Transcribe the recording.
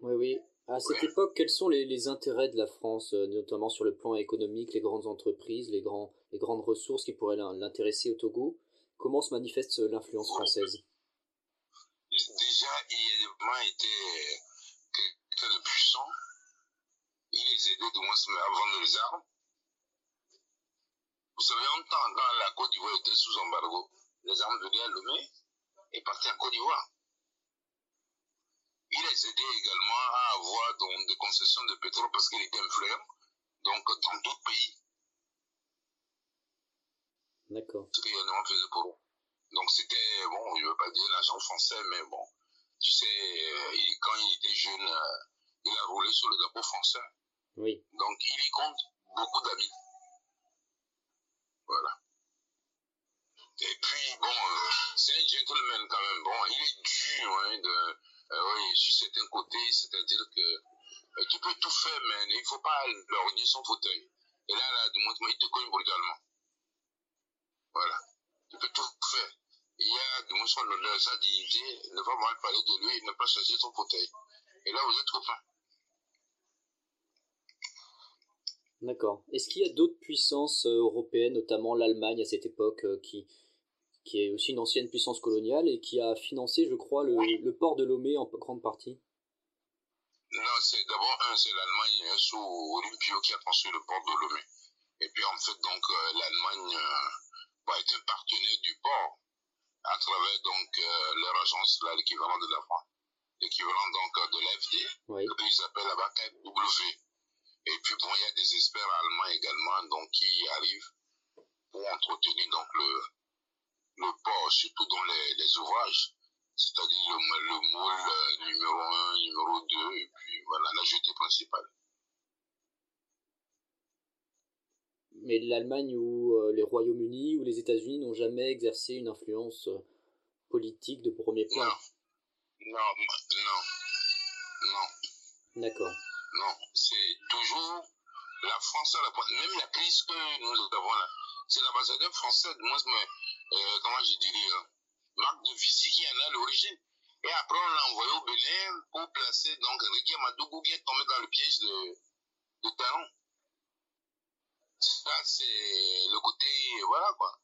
Oui, oui. À cette époque, quels sont les, les, intérêts de la France, euh, notamment sur le plan économique, les grandes entreprises, les, grands, les grandes ressources qui pourraient l'intéresser au Togo? Comment se manifeste l'influence française? Déjà, il était quelqu'un de puissant. Il les aidait de moins à vendre les armes. Vous savez, en temps, quand la Côte d'Ivoire était sous embargo, les armes venaient à Lomé et partaient en Côte d'Ivoire. Les aidait également à avoir donc, des concessions de pétrole parce qu'il était influent, donc dans d'autres pays. D'accord. Ce qu'il faisait pour eux. Donc c'était, bon, je ne veux pas dire l'agent français, mais bon, tu sais, quand il était jeune, euh, il a roulé sur le drapeau français. Oui. Donc il y compte beaucoup d'amis. Voilà. Et puis, bon, euh, c'est un gentleman quand même. Bon, il est dur, hein, de, oui, sur certains côtés, c'est-à-dire que tu peux tout faire, mais il ne faut pas lorgner son fauteuil. Et là, là, du il te cogne brutalement. Voilà. Tu peux tout faire. Il y a, du moins, son honneur, sa dignité, ne pas parler de lui, ne pas chercher son fauteuil. Et là, vous êtes copains. D'accord. Est-ce qu'il y a d'autres puissances européennes, notamment l'Allemagne à cette époque, qui, qui est aussi une ancienne puissance coloniale et qui a financé, je crois, le, le port de Lomé en grande partie Non, c'est d'abord un, c'est l'Allemagne hein, sous Olympio qui a construit le port de Lomé. Et puis en fait, donc euh, l'Allemagne euh, bah, est un partenaire du port à travers donc euh, leur agence, là, l'équivalent de la France, l'équivalent donc de l'FD, oui. qu'ils appellent là-bas KW. Et puis bon, il y a des experts allemands également donc qui arrivent pour entretenir donc le surtout dans les, les ouvrages, c'est-à-dire le, le moule numéro 1, numéro 2, et puis voilà, la jetée principale. Mais l'Allemagne ou euh, les Royaumes-Unis ou les États-Unis n'ont jamais exercé une influence euh, politique de premier plan. Non, non, non, non. D'accord. Non, c'est toujours la France à la pointe. Même la crise que nous avons là, c'est l'ambassadeur français, moi, euh, comment je dirais, euh, marque de visite qui en a l'origine. Et après, on l'a envoyé au Bénin pour placer donc Ricky Madougou qui est tombé dans le piège de, de Talon. Ça, c'est le côté, voilà quoi.